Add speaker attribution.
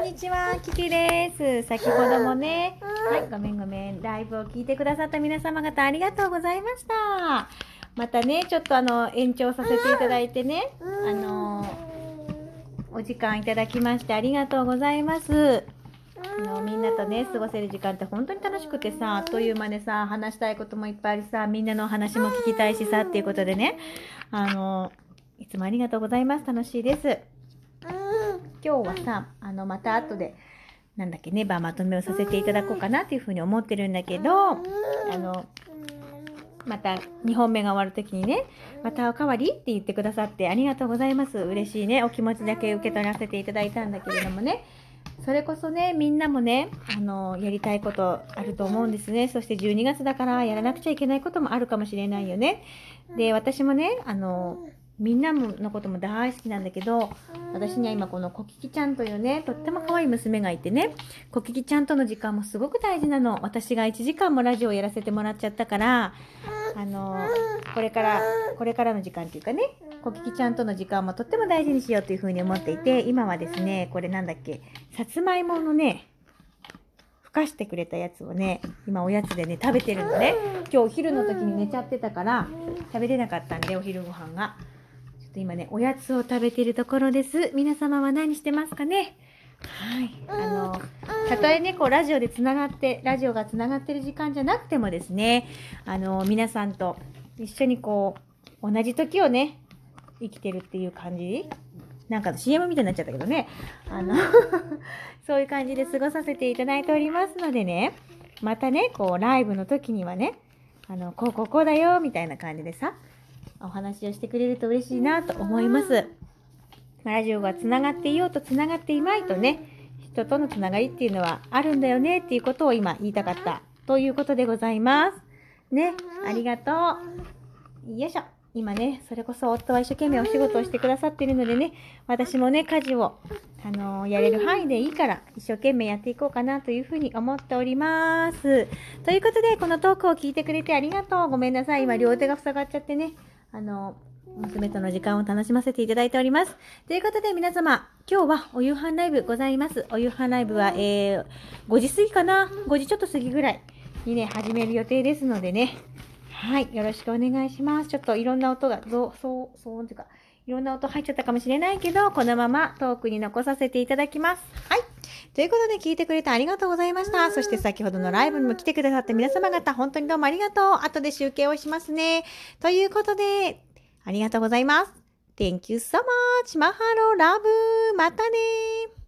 Speaker 1: んにちは、キキです。先ほどもね、はい、ごめんごめん、ライブを聞いてくださった皆様方ありがとうございました。またね、ちょっとあの、延長させていただいてね、あの、お時間いただきましてありがとうございます。あのみんなとね過ごせる時間って本当に楽しくてさあっという間でさ話したいこともいっぱいありさみんなのお話も聞きたいしさっていうことでね。あのいつもありがとうございます。楽しいです今日はさあのまた後でなんだっけねバまとめをさせていただこうかなっていうふうに思ってるんだけどあのまた2本目が終わる時にねまたおかわりって言ってくださってありがとうございます。嬉しいね。お気持ちだけ受け取らせていただいたんだけれどもね。それこそねみんなもねあのやりたいことあると思うんですね。そして12月だからやらなくちゃいけないこともあるかもしれないよね。で私もねあのみんなものことも大好きなんだけど私には今このコキキちゃんというねとっても可愛い娘がいてねコキキちゃんとの時間もすごく大事なの。私が1時間もラジオをやらせてもらっちゃったからあのこれからこれからの時間っていうかねコキキちゃんとの時間もとっても大事にしようというふうに思っていて今はですねこれなんだっけさつまいものねふかしてくれたやつをね今おやつでね食べてるのね。今日お昼の時に寝ちゃってたから食べれなかったんでお昼ご飯がっと今ねおやつを食べてるところです。皆様は何してますかね？はい。あのたとえねこうラジオでつながってラジオがつながってる時間じゃなくてもですねあの皆さんと一緒にこう同じ時をね生きてるっていう感じ？なんかの CM みたいになっちゃったけどね。あの そういう感じで過ごさせていただいておりますのでね。またねこうライブの時にはねあのこうこうこうだよみたいな感じでさお話をしてくれると嬉しいなと思います。ラジオがつながっていようとつながっていまいとね人とのつながりっていうのはあるんだよねっていうことを今言いたかったということでございます。ねありがとう。よいしょ。今ねそれこそ夫は一生懸命お仕事をしてくださっているのでね私もね家事を、あのーやれる範囲でいいから一生懸命やっていこうかなというふうに思っております。ということでこのトークを聞いてくれてありがとう。ごめんなさい。今両手が塞がっちゃってね。あの娘との時間を楽しませていただいております。ということで皆様、今日はお夕飯ライブございます。お夕飯ライブは、えー、5時過ぎかな ?5 時ちょっと過ぎぐらいにね、始める予定ですのでね。はい、よろしくお願いします。ちょっといろんな音が、そう、そう、そう、ていうか、いろんな音入っちゃったかもしれないけど、このままトークに残させていただきます。はい。ということで聞いてくれてありがとうございました。そして先ほどのライブにも来てくださった皆様方、本当にどうもありがとう。後で集計をしますね。ということで、ありがとうございます。Thank you so much. マハロラブ。またね